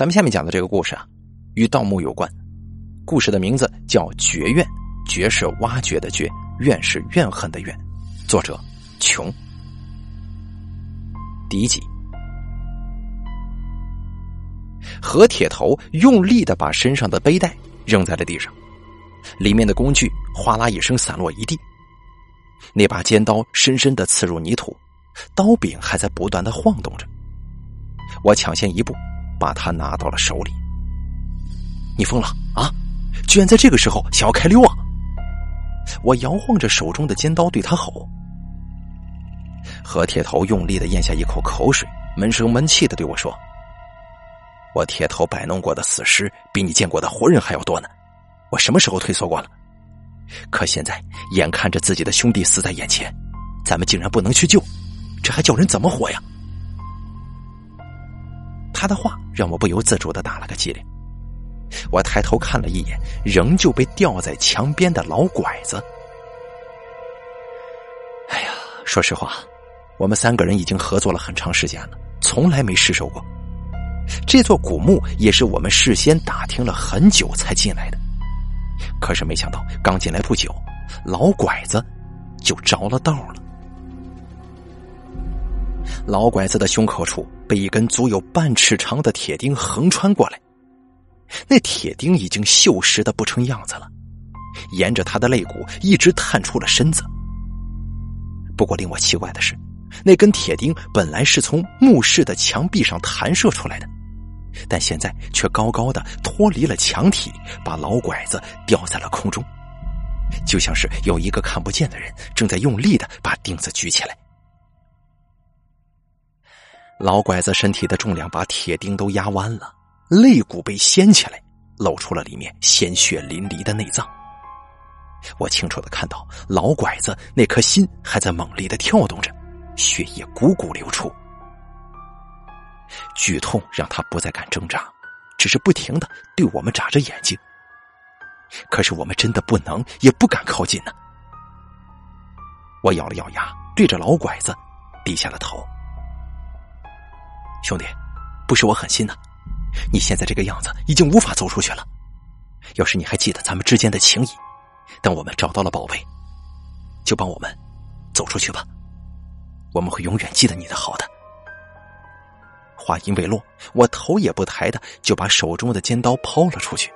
咱们下面讲的这个故事啊，与盗墓有关。故事的名字叫《绝怨》，绝是挖掘的绝，怨是怨恨的怨。作者：穷。第一集，何铁头用力的把身上的背带扔在了地上，里面的工具哗啦一声散落一地。那把尖刀深深的刺入泥土，刀柄还在不断的晃动着。我抢先一步。把他拿到了手里，你疯了啊！居然在这个时候想要开溜啊！我摇晃着手中的尖刀对他吼。何铁头用力的咽下一口口水，闷声闷气的对我说：“我铁头摆弄过的死尸比你见过的活人还要多呢，我什么时候退缩过了？可现在眼看着自己的兄弟死在眼前，咱们竟然不能去救，这还叫人怎么活呀？”他的话让我不由自主的打了个激灵。我抬头看了一眼，仍旧被吊在墙边的老拐子。哎呀，说实话，我们三个人已经合作了很长时间了，从来没失手过。这座古墓也是我们事先打听了很久才进来的，可是没想到刚进来不久，老拐子就着了道了。老拐子的胸口处被一根足有半尺长的铁钉横穿过来，那铁钉已经锈蚀的不成样子了，沿着他的肋骨一直探出了身子。不过令我奇怪的是，那根铁钉本来是从墓室的墙壁上弹射出来的，但现在却高高的脱离了墙体，把老拐子吊在了空中，就像是有一个看不见的人正在用力的把钉子举起来。老拐子身体的重量把铁钉都压弯了，肋骨被掀起来，露出了里面鲜血淋漓的内脏。我清楚的看到老拐子那颗心还在猛烈的跳动着，血液汩汩流出。剧痛让他不再敢挣扎，只是不停的对我们眨着眼睛。可是我们真的不能也不敢靠近呢。我咬了咬牙，对着老拐子低下了头。兄弟，不是我狠心呐，你现在这个样子已经无法走出去了。要是你还记得咱们之间的情谊，等我们找到了宝贝，就帮我们走出去吧。我们会永远记得你的好的。话音未落，我头也不抬的就把手中的尖刀抛了出去。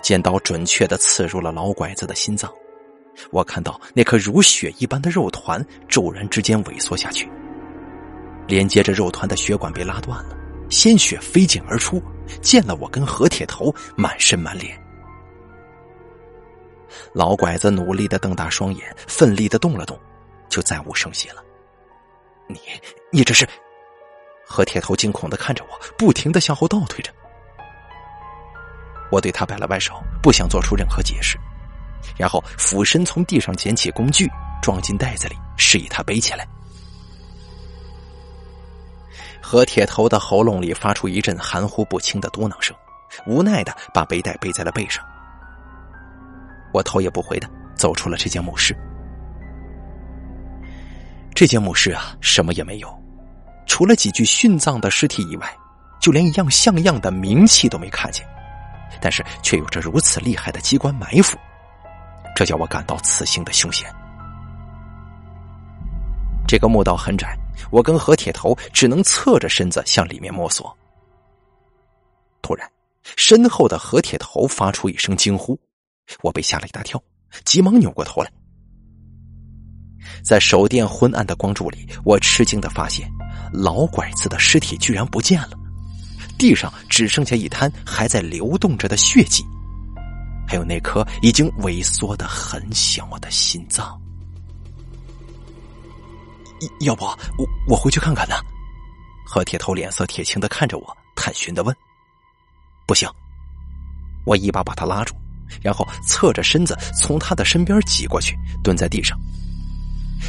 尖刀准确的刺入了老拐子的心脏，我看到那颗如血一般的肉团骤然之间萎缩下去。连接着肉团的血管被拉断了，鲜血飞溅而出，溅了我跟何铁头满身满脸。老拐子努力的瞪大双眼，奋力的动了动，就再无声息了。你，你这是？何铁头惊恐的看着我，不停的向后倒退着。我对他摆了摆手，不想做出任何解释，然后俯身从地上捡起工具，装进袋子里，示意他背起来。何铁头的喉咙里发出一阵含糊不清的嘟囔声，无奈的把背带背在了背上。我头也不回的走出了这间墓室。这间墓室啊，什么也没有，除了几具殉葬的尸体以外，就连一样像样的冥器都没看见。但是却有着如此厉害的机关埋伏，这叫我感到此行的凶险。这个墓道很窄。我跟何铁头只能侧着身子向里面摸索。突然，身后的何铁头发出一声惊呼，我被吓了一大跳，急忙扭过头来。在手电昏暗的光柱里，我吃惊的发现，老拐子的尸体居然不见了，地上只剩下一滩还在流动着的血迹，还有那颗已经萎缩的很小的心脏。要不我我回去看看呢？何铁头脸色铁青的看着我，探寻的问：“不行！”我一把把他拉住，然后侧着身子从他的身边挤过去，蹲在地上，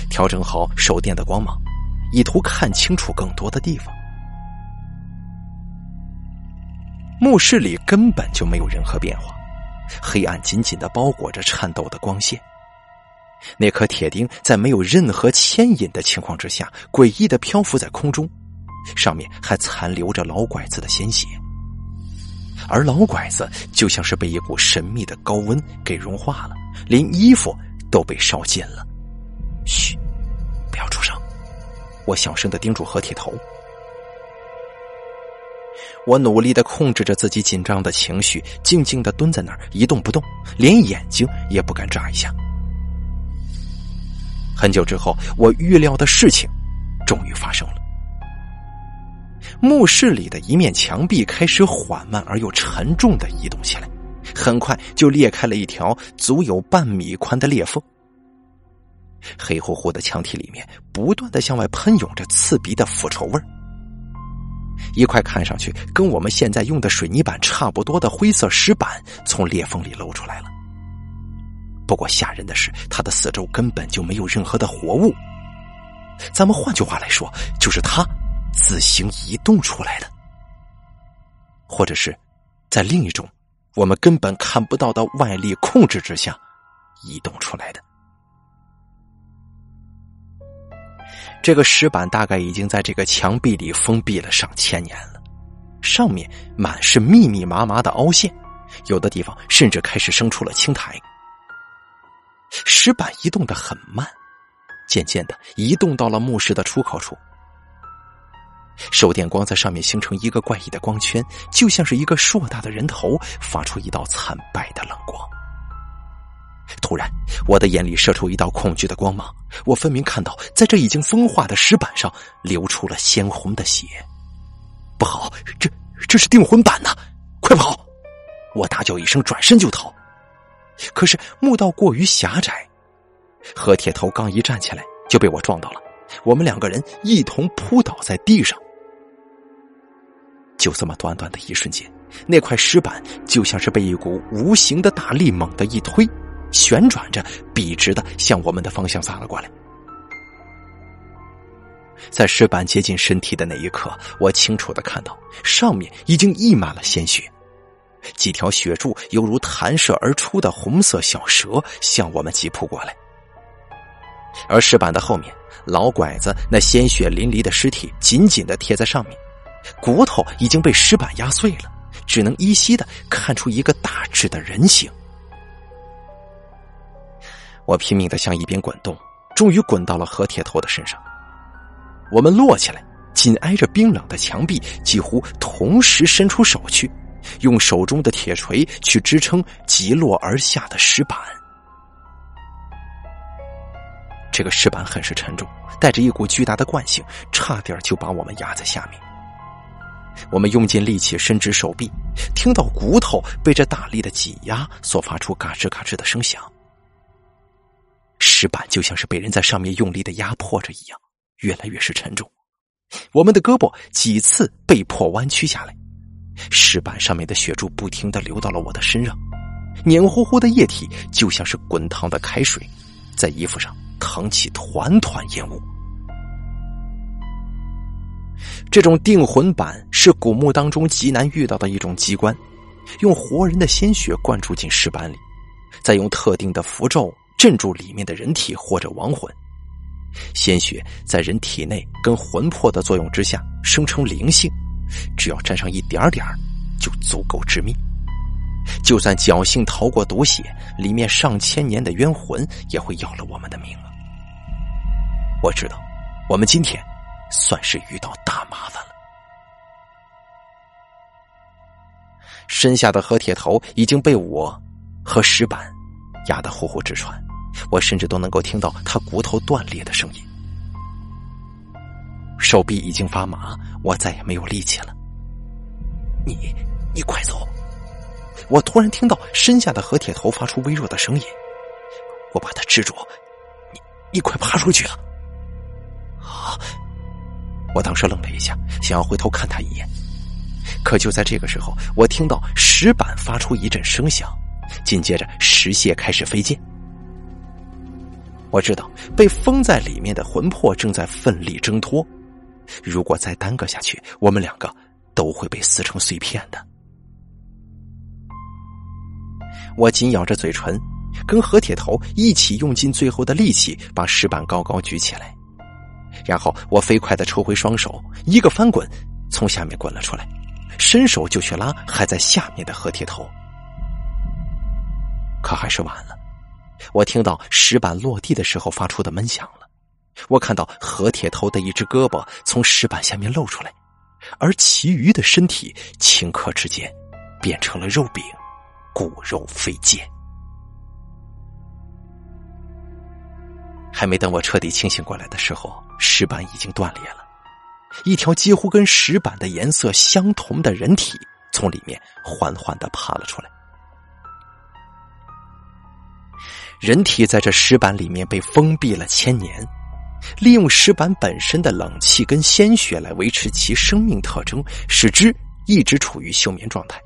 调整好手电的光芒，以图看清楚更多的地方。墓室里根本就没有任何变化，黑暗紧紧的包裹着颤抖的光线。那颗铁钉在没有任何牵引的情况之下，诡异的漂浮在空中，上面还残留着老拐子的鲜血，而老拐子就像是被一股神秘的高温给融化了，连衣服都被烧尽了。嘘，不要出声！我小声的叮嘱何铁头。我努力的控制着自己紧张的情绪，静静的蹲在那儿一动不动，连眼睛也不敢眨一下。很久之后，我预料的事情终于发生了。墓室里的一面墙壁开始缓慢而又沉重的移动起来，很快就裂开了一条足有半米宽的裂缝。黑乎乎的墙体里面不断的向外喷涌着刺鼻的腐臭味儿。一块看上去跟我们现在用的水泥板差不多的灰色石板从裂缝里露出来了。不过吓人的是，它的四周根本就没有任何的活物。咱们换句话来说，就是它自行移动出来的，或者是在另一种我们根本看不到的外力控制之下移动出来的。这个石板大概已经在这个墙壁里封闭了上千年了，上面满是密密麻麻的凹陷，有的地方甚至开始生出了青苔。石板移动的很慢，渐渐的移动到了墓室的出口处，手电光在上面形成一个怪异的光圈，就像是一个硕大的人头发出一道惨白的冷光。突然，我的眼里射出一道恐惧的光芒。我分明看到，在这已经风化的石板上流出了鲜红的血。不好，这这是定魂板呐！快跑！我大叫一声，转身就逃。可是墓道过于狭窄，何铁头刚一站起来，就被我撞到了。我们两个人一同扑倒在地上。就这么短短的一瞬间，那块石板就像是被一股无形的大力猛地一推。旋转着，笔直的向我们的方向砸了过来。在石板接近身体的那一刻，我清楚的看到上面已经溢满了鲜血，几条血柱犹如弹射而出的红色小蛇向我们急扑过来。而石板的后面，老拐子那鲜血淋漓的尸体紧紧的贴在上面，骨头已经被石板压碎了，只能依稀的看出一个大致的人形。我拼命的向一边滚动，终于滚到了何铁头的身上。我们落起来，紧挨着冰冷的墙壁，几乎同时伸出手去，用手中的铁锤去支撑急落而下的石板。这个石板很是沉重，带着一股巨大的惯性，差点就把我们压在下面。我们用尽力气伸直手臂，听到骨头被这大力的挤压所发出嘎吱嘎吱的声响。石板就像是被人在上面用力的压迫着一样，越来越是沉重。我们的胳膊几次被迫弯曲下来，石板上面的血珠不停的流到了我的身上，黏糊糊的液体就像是滚烫的开水，在衣服上腾起团团烟雾。这种定魂板是古墓当中极难遇到的一种机关，用活人的鲜血灌注进石板里，再用特定的符咒。镇住里面的人体或者亡魂，鲜血在人体内跟魂魄的作用之下生成灵性，只要沾上一点点就足够致命。就算侥幸逃过毒血，里面上千年的冤魂也会要了我们的命了。我知道，我们今天算是遇到大麻烦了。身下的何铁头已经被我和石板压得呼呼直喘。我甚至都能够听到他骨头断裂的声音，手臂已经发麻，我再也没有力气了。你，你快走！我突然听到身下的何铁头发出微弱的声音，我把他制住，你，你快爬出去啊！啊！我当时愣了一下，想要回头看他一眼，可就在这个时候，我听到石板发出一阵声响，紧接着石屑开始飞溅。我知道被封在里面的魂魄正在奋力挣脱，如果再耽搁下去，我们两个都会被撕成碎片的。我紧咬着嘴唇，跟何铁头一起用尽最后的力气把石板高高举起来。然后我飞快的抽回双手，一个翻滚，从下面滚了出来，伸手就去拉还在下面的何铁头。可还是晚了，我听到石板落地的时候发出的闷响了，我看到何铁头的一只胳膊从石板下面露出来，而其余的身体顷刻之间变成了肉饼，骨肉飞溅。还没等我彻底清醒过来的时候，石板已经断裂了，一条几乎跟石板的颜色相同的人体从里面缓缓的爬了出来。人体在这石板里面被封闭了千年，利用石板本身的冷气跟鲜血来维持其生命特征，使之一直处于休眠状态。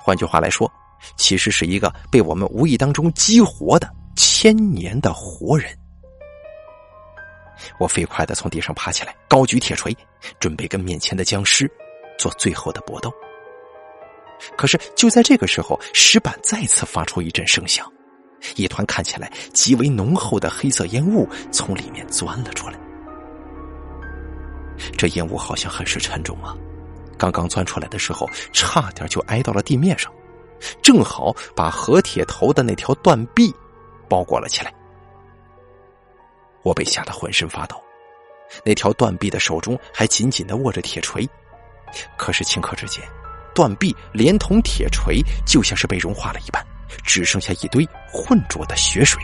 换句话来说，其实是一个被我们无意当中激活的千年的活人。我飞快的从地上爬起来，高举铁锤，准备跟面前的僵尸做最后的搏斗。可是就在这个时候，石板再次发出一阵声响。一团看起来极为浓厚的黑色烟雾从里面钻了出来，这烟雾好像很是沉重啊！刚刚钻出来的时候，差点就挨到了地面上，正好把何铁头的那条断臂包裹了起来。我被吓得浑身发抖，那条断臂的手中还紧紧的握着铁锤，可是顷刻之间，断臂连同铁锤就像是被融化了一般。只剩下一堆浑浊的血水。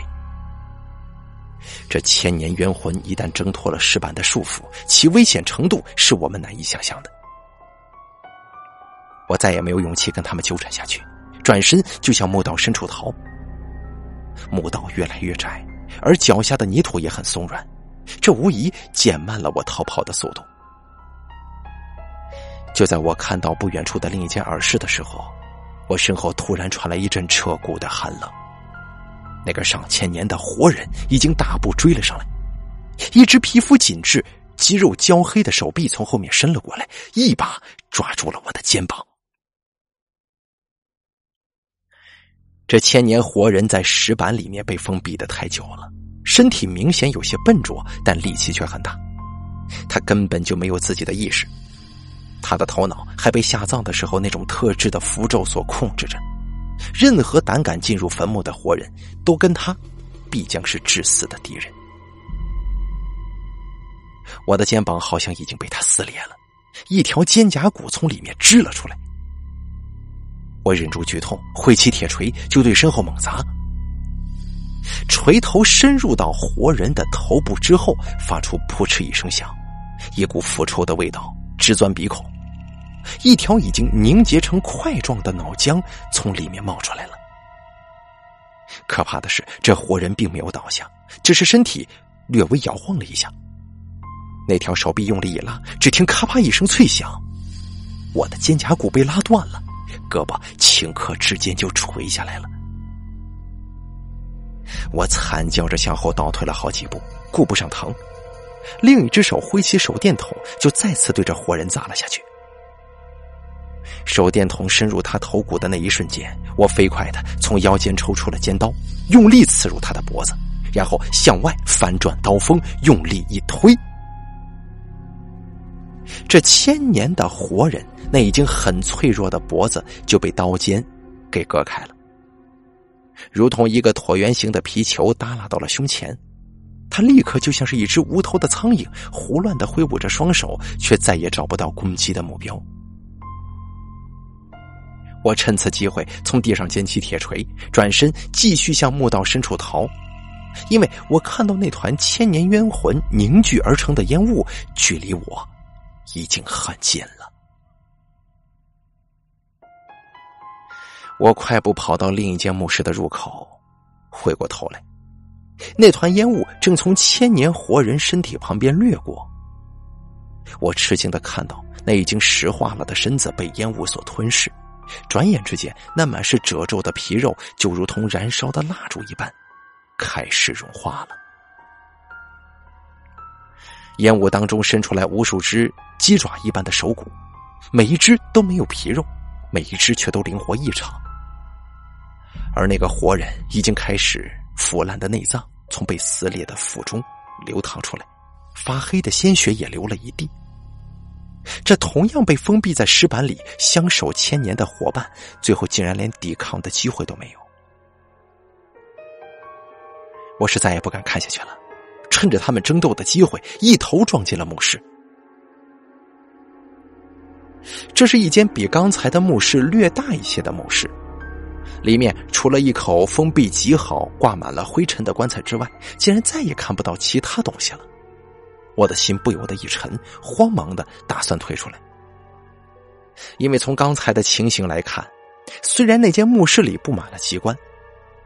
这千年冤魂一旦挣脱了石板的束缚，其危险程度是我们难以想象的。我再也没有勇气跟他们纠缠下去，转身就向墓道深处逃。墓道越来越窄，而脚下的泥土也很松软，这无疑减慢了我逃跑的速度。就在我看到不远处的另一间耳室的时候。我身后突然传来一阵彻骨的寒冷，那个上千年的活人已经大步追了上来，一只皮肤紧致、肌肉焦黑的手臂从后面伸了过来，一把抓住了我的肩膀。这千年活人在石板里面被封闭的太久了，身体明显有些笨拙，但力气却很大，他根本就没有自己的意识。他的头脑还被下葬的时候那种特制的符咒所控制着，任何胆敢进入坟墓的活人都跟他必将是致死的敌人。我的肩膀好像已经被他撕裂了，一条肩胛骨从里面支了出来。我忍住剧痛，挥起铁锤就对身后猛砸。锤头深入到活人的头部之后，发出扑哧一声响，一股腐臭的味道直钻鼻孔。一条已经凝结成块状的脑浆从里面冒出来了。可怕的是，这活人并没有倒下，只是身体略微摇晃了一下。那条手臂用力一拉，只听咔啪一声脆响，我的肩胛骨被拉断了，胳膊顷刻之间就垂下来了。我惨叫着向后倒退了好几步，顾不上疼，另一只手挥起手电筒，就再次对着活人砸了下去。手电筒深入他头骨的那一瞬间，我飞快的从腰间抽出了尖刀，用力刺入他的脖子，然后向外翻转刀锋，用力一推。这千年的活人，那已经很脆弱的脖子就被刀尖给割开了，如同一个椭圆形的皮球耷拉到了胸前。他立刻就像是一只无头的苍蝇，胡乱的挥舞着双手，却再也找不到攻击的目标。我趁此机会从地上捡起铁锤，转身继续向墓道深处逃，因为我看到那团千年冤魂凝聚而成的烟雾，距离我已经很近了。我快步跑到另一间墓室的入口，回过头来，那团烟雾正从千年活人身体旁边掠过。我吃惊的看到那已经石化了的身子被烟雾所吞噬。转眼之间，那满是褶皱的皮肉就如同燃烧的蜡烛一般，开始融化了。烟雾当中伸出来无数只鸡爪一般的手骨，每一只都没有皮肉，每一只却都灵活异常。而那个活人已经开始腐烂的内脏从被撕裂的腹中流淌出来，发黑的鲜血也流了一地。这同样被封闭在石板里、相守千年的伙伴，最后竟然连抵抗的机会都没有。我是再也不敢看下去了，趁着他们争斗的机会，一头撞进了墓室。这是一间比刚才的墓室略大一些的墓室，里面除了一口封闭极好、挂满了灰尘的棺材之外，竟然再也看不到其他东西了。我的心不由得一沉，慌忙的打算退出来，因为从刚才的情形来看，虽然那间墓室里布满了机关，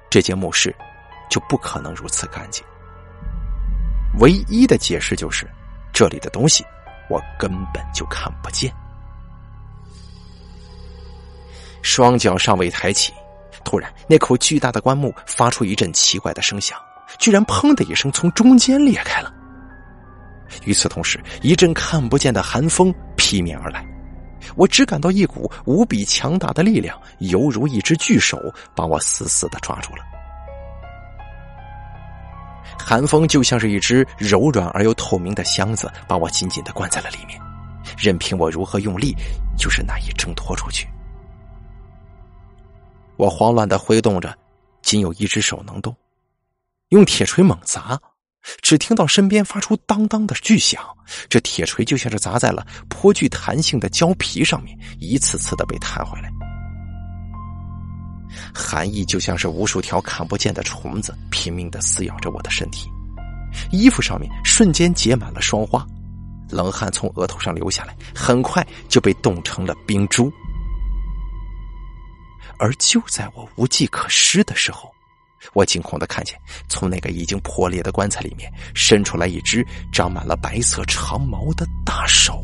这间墓室就不可能如此干净。唯一的解释就是，这里的东西我根本就看不见。双脚尚未抬起，突然那口巨大的棺木发出一阵奇怪的声响，居然“砰”的一声从中间裂开了。与此同时，一阵看不见的寒风劈面而来，我只感到一股无比强大的力量，犹如一只巨手把我死死的抓住了。寒风就像是一只柔软而又透明的箱子，把我紧紧的关在了里面，任凭我如何用力，就是难以挣脱出去。我慌乱的挥动着，仅有一只手能动，用铁锤猛砸。只听到身边发出当当的巨响，这铁锤就像是砸在了颇具弹性的胶皮上面，一次次的被弹回来。寒意就像是无数条看不见的虫子，拼命的撕咬着我的身体，衣服上面瞬间结满了霜花，冷汗从额头上流下来，很快就被冻成了冰珠。而就在我无计可施的时候。我惊恐的看见，从那个已经破裂的棺材里面伸出来一只长满了白色长毛的大手。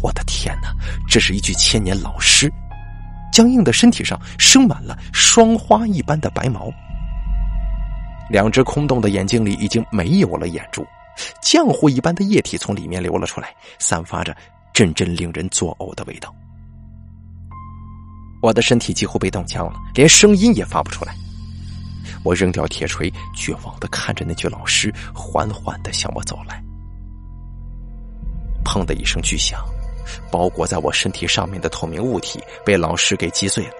我的天哪，这是一具千年老尸，僵硬的身体上生满了霜花一般的白毛，两只空洞的眼睛里已经没有了眼珠，浆糊一般的液体从里面流了出来，散发着阵阵令人作呕的味道。我的身体几乎被冻僵了，连声音也发不出来。我扔掉铁锤，绝望的看着那具老尸缓缓的向我走来。砰的一声巨响，包裹在我身体上面的透明物体被老尸给击碎了，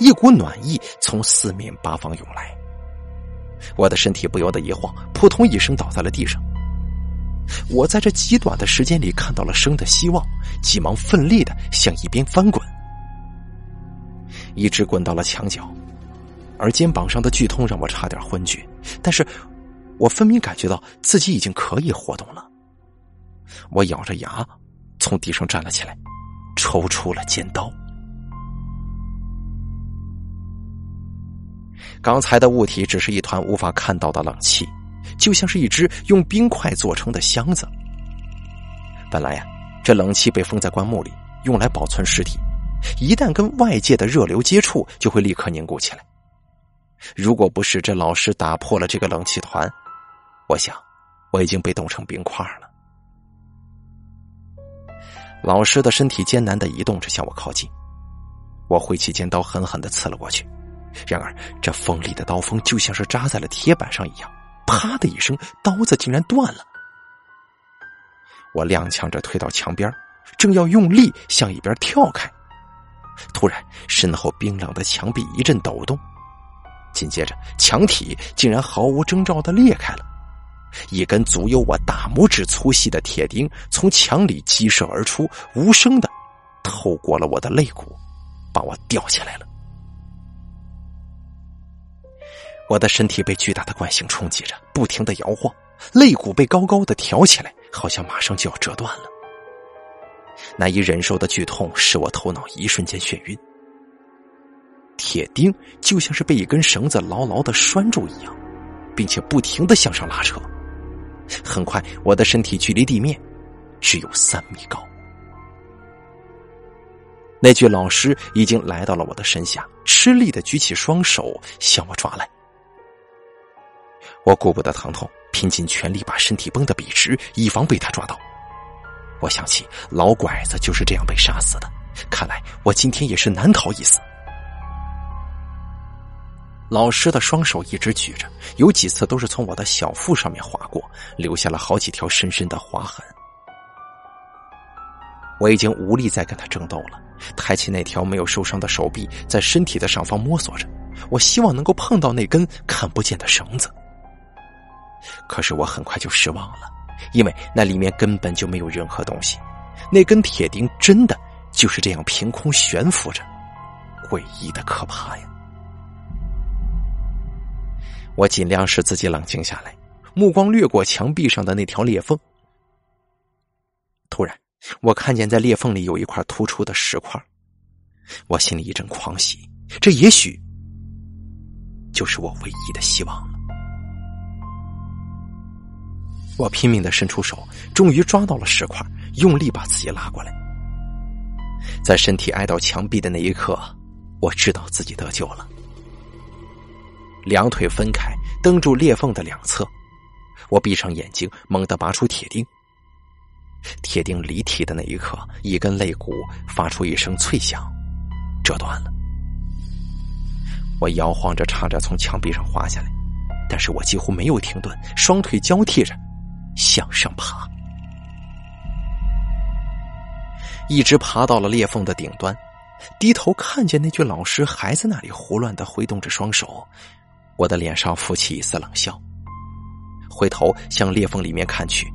一股暖意从四面八方涌来。我的身体不由得一晃，扑通一声倒在了地上。我在这极短的时间里看到了生的希望，急忙奋力的向一边翻滚。一直滚到了墙角，而肩膀上的剧痛让我差点昏厥。但是，我分明感觉到自己已经可以活动了。我咬着牙从地上站了起来，抽出了尖刀。刚才的物体只是一团无法看到的冷气，就像是一只用冰块做成的箱子。本来呀，这冷气被封在棺木里，用来保存尸体。一旦跟外界的热流接触，就会立刻凝固起来。如果不是这老师打破了这个冷气团，我想我已经被冻成冰块了。老师的身体艰难的移动着向我靠近，我挥起尖刀狠狠的刺了过去。然而这锋利的刀锋就像是扎在了铁板上一样，啪的一声，刀子竟然断了。我踉跄着退到墙边，正要用力向一边跳开。突然，身后冰冷的墙壁一阵抖动，紧接着墙体竟然毫无征兆的裂开了，一根足有我大拇指粗细的铁钉从墙里激射而出，无声的透过了我的肋骨，把我吊起来了。我的身体被巨大的惯性冲击着，不停的摇晃，肋骨被高高的挑起来，好像马上就要折断了。难以忍受的剧痛使我头脑一瞬间眩晕，铁钉就像是被一根绳子牢牢的拴住一样，并且不停的向上拉扯。很快，我的身体距离地面只有三米高。那具老师已经来到了我的身下，吃力的举起双手向我抓来。我顾不得疼痛，拼尽全力把身体绷得笔直，以防被他抓到。我想起老拐子就是这样被杀死的，看来我今天也是难逃一死。老师的双手一直举着，有几次都是从我的小腹上面划过，留下了好几条深深的划痕。我已经无力再跟他争斗了，抬起那条没有受伤的手臂，在身体的上方摸索着，我希望能够碰到那根看不见的绳子。可是我很快就失望了，因为那里面根本就没有任何东西，那根铁钉真的就是这样凭空悬浮着，诡异的可怕呀！我尽量使自己冷静下来，目光掠过墙壁上的那条裂缝。突然，我看见在裂缝里有一块突出的石块，我心里一阵狂喜，这也许就是我唯一的希望。我拼命的伸出手，终于抓到了石块，用力把自己拉过来。在身体挨到墙壁的那一刻，我知道自己得救了。两腿分开，蹬住裂缝的两侧，我闭上眼睛，猛地拔出铁钉。铁钉离体的那一刻，一根肋骨发出一声脆响，折断了。我摇晃着，插着从墙壁上滑下来，但是我几乎没有停顿，双腿交替着向上爬，一直爬到了裂缝的顶端，低头看见那具老尸还在那里胡乱的挥动着双手。我的脸上浮起一丝冷笑，回头向裂缝里面看去，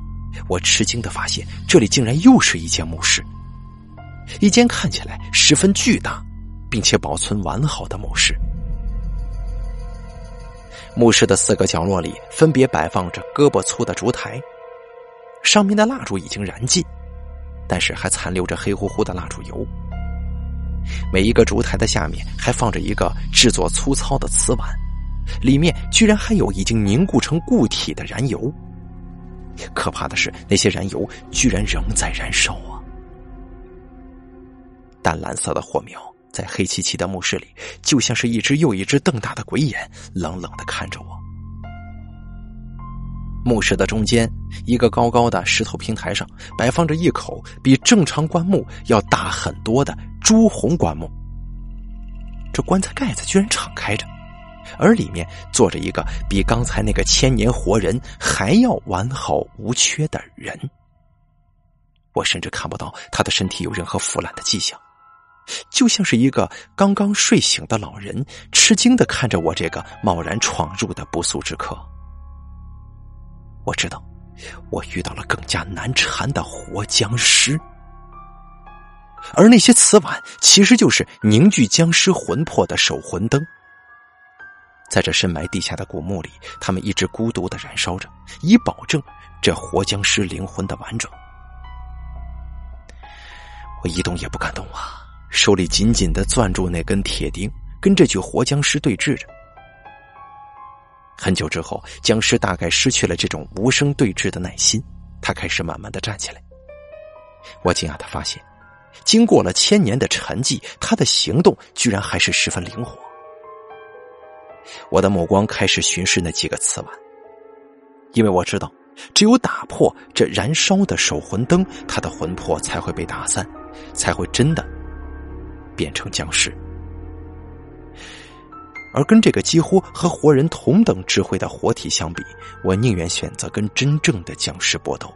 我吃惊的发现，这里竟然又是一间墓室，一间看起来十分巨大，并且保存完好的墓室。墓室的四个角落里分别摆放着胳膊粗的烛台，上面的蜡烛已经燃尽，但是还残留着黑乎乎的蜡烛油。每一个烛台的下面还放着一个制作粗糙的瓷碗。里面居然还有已经凝固成固体的燃油，可怕的是，那些燃油居然仍在燃烧啊！淡蓝色的火苗在黑漆漆的墓室里，就像是一只又一只瞪大的鬼眼，冷冷的看着我。墓室的中间，一个高高的石头平台上，摆放着一口比正常棺木要大很多的朱红棺木，这棺材盖子居然敞开着。而里面坐着一个比刚才那个千年活人还要完好无缺的人，我甚至看不到他的身体有任何腐烂的迹象，就像是一个刚刚睡醒的老人，吃惊的看着我这个贸然闯入的不速之客。我知道，我遇到了更加难缠的活僵尸，而那些瓷碗其实就是凝聚僵尸魂魄的守魂灯。在这深埋地下的古墓里，他们一直孤独的燃烧着，以保证这活僵尸灵魂的完整。我一动也不敢动啊，手里紧紧的攥住那根铁钉，跟这具活僵尸对峙着。很久之后，僵尸大概失去了这种无声对峙的耐心，他开始慢慢的站起来。我惊讶的发现，经过了千年的沉寂，他的行动居然还是十分灵活。我的目光开始巡视那几个瓷碗，因为我知道，只有打破这燃烧的守魂灯，他的魂魄才会被打散，才会真的变成僵尸。而跟这个几乎和活人同等智慧的活体相比，我宁愿选择跟真正的僵尸搏斗。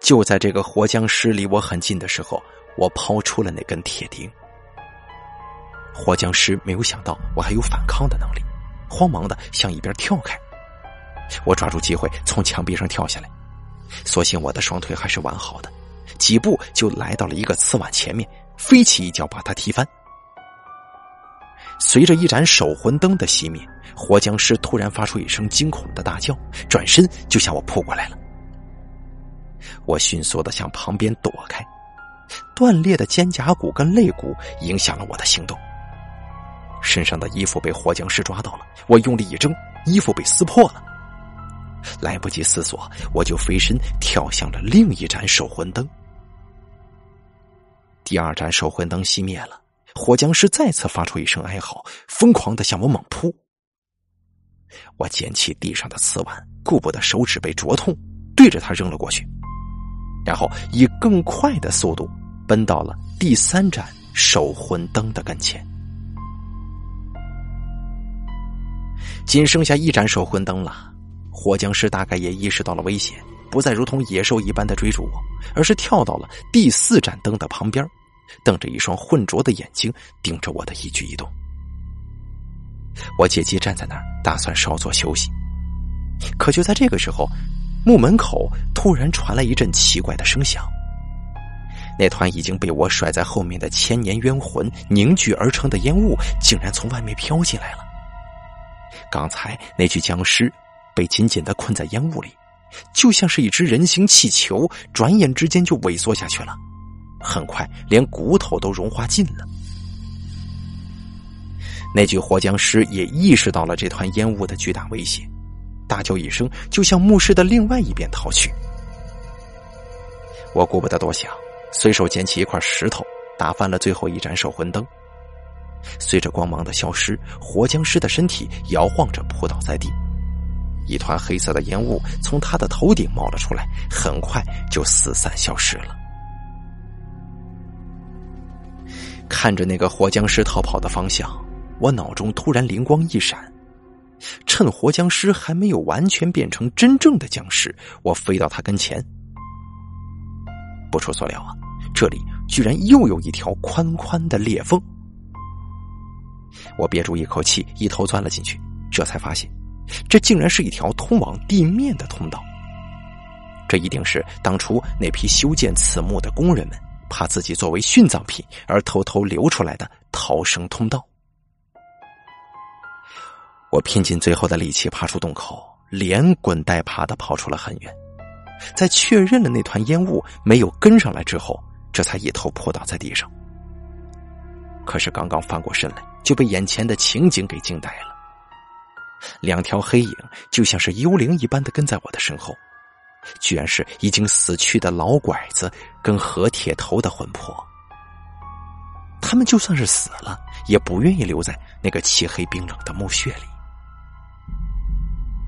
就在这个活僵尸离我很近的时候，我抛出了那根铁钉。活僵尸没有想到我还有反抗的能力，慌忙的向一边跳开。我抓住机会从墙壁上跳下来，所幸我的双腿还是完好的，几步就来到了一个瓷碗前面，飞起一脚把它踢翻。随着一盏守魂灯的熄灭，活僵尸突然发出一声惊恐的大叫，转身就向我扑过来了。我迅速的向旁边躲开，断裂的肩胛骨跟肋骨影响了我的行动。身上的衣服被活僵尸抓到了，我用力一挣，衣服被撕破了。来不及思索，我就飞身跳向了另一盏守魂灯。第二盏守魂灯熄灭了，活僵尸再次发出一声哀嚎，疯狂的向我猛扑。我捡起地上的瓷碗，顾不得手指被灼痛，对着他扔了过去，然后以更快的速度奔到了第三盏守魂灯的跟前。仅剩下一盏守魂灯了，活僵尸大概也意识到了危险，不再如同野兽一般的追逐我，而是跳到了第四盏灯的旁边，瞪着一双浑浊的眼睛盯着我的一举一动。我借机站在那儿，打算稍作休息。可就在这个时候，墓门口突然传来一阵奇怪的声响。那团已经被我甩在后面的千年冤魂凝聚而成的烟雾，竟然从外面飘进来了。刚才那具僵尸被紧紧的困在烟雾里，就像是一只人形气球，转眼之间就萎缩下去了，很快连骨头都融化尽了。那具活僵尸也意识到了这团烟雾的巨大威胁，大叫一声，就向墓室的另外一边逃去。我顾不得多想。随手捡起一块石头，打翻了最后一盏守魂灯。随着光芒的消失，活僵尸的身体摇晃着扑倒在地，一团黑色的烟雾从他的头顶冒了出来，很快就四散消失了。看着那个活僵尸逃跑的方向，我脑中突然灵光一闪，趁活僵尸还没有完全变成真正的僵尸，我飞到他跟前。不出所料啊！这里居然又有一条宽宽的裂缝，我憋住一口气，一头钻了进去，这才发现，这竟然是一条通往地面的通道。这一定是当初那批修建此墓的工人们怕自己作为殉葬品而偷偷留出来的逃生通道。我拼尽最后的力气爬出洞口，连滚带爬的跑出了很远，在确认了那团烟雾没有跟上来之后。这才一头扑倒在地上。可是刚刚翻过身来，就被眼前的情景给惊呆了。两条黑影就像是幽灵一般的跟在我的身后，居然是已经死去的老拐子跟何铁头的魂魄。他们就算是死了，也不愿意留在那个漆黑冰冷的墓穴里。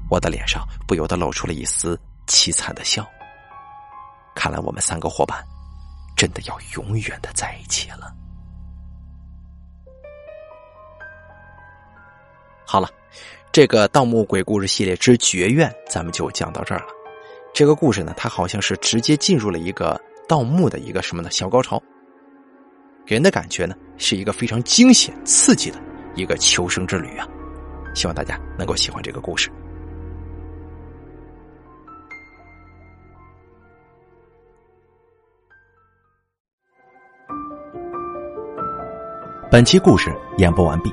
我的脸上不由得露出了一丝凄惨的笑。看来我们三个伙伴。真的要永远的在一起了。好了，这个《盗墓鬼故事系列之绝怨》咱们就讲到这儿了。这个故事呢，它好像是直接进入了一个盗墓的一个什么的小高潮，给人的感觉呢是一个非常惊险刺激的一个求生之旅啊！希望大家能够喜欢这个故事。本期故事演播完毕。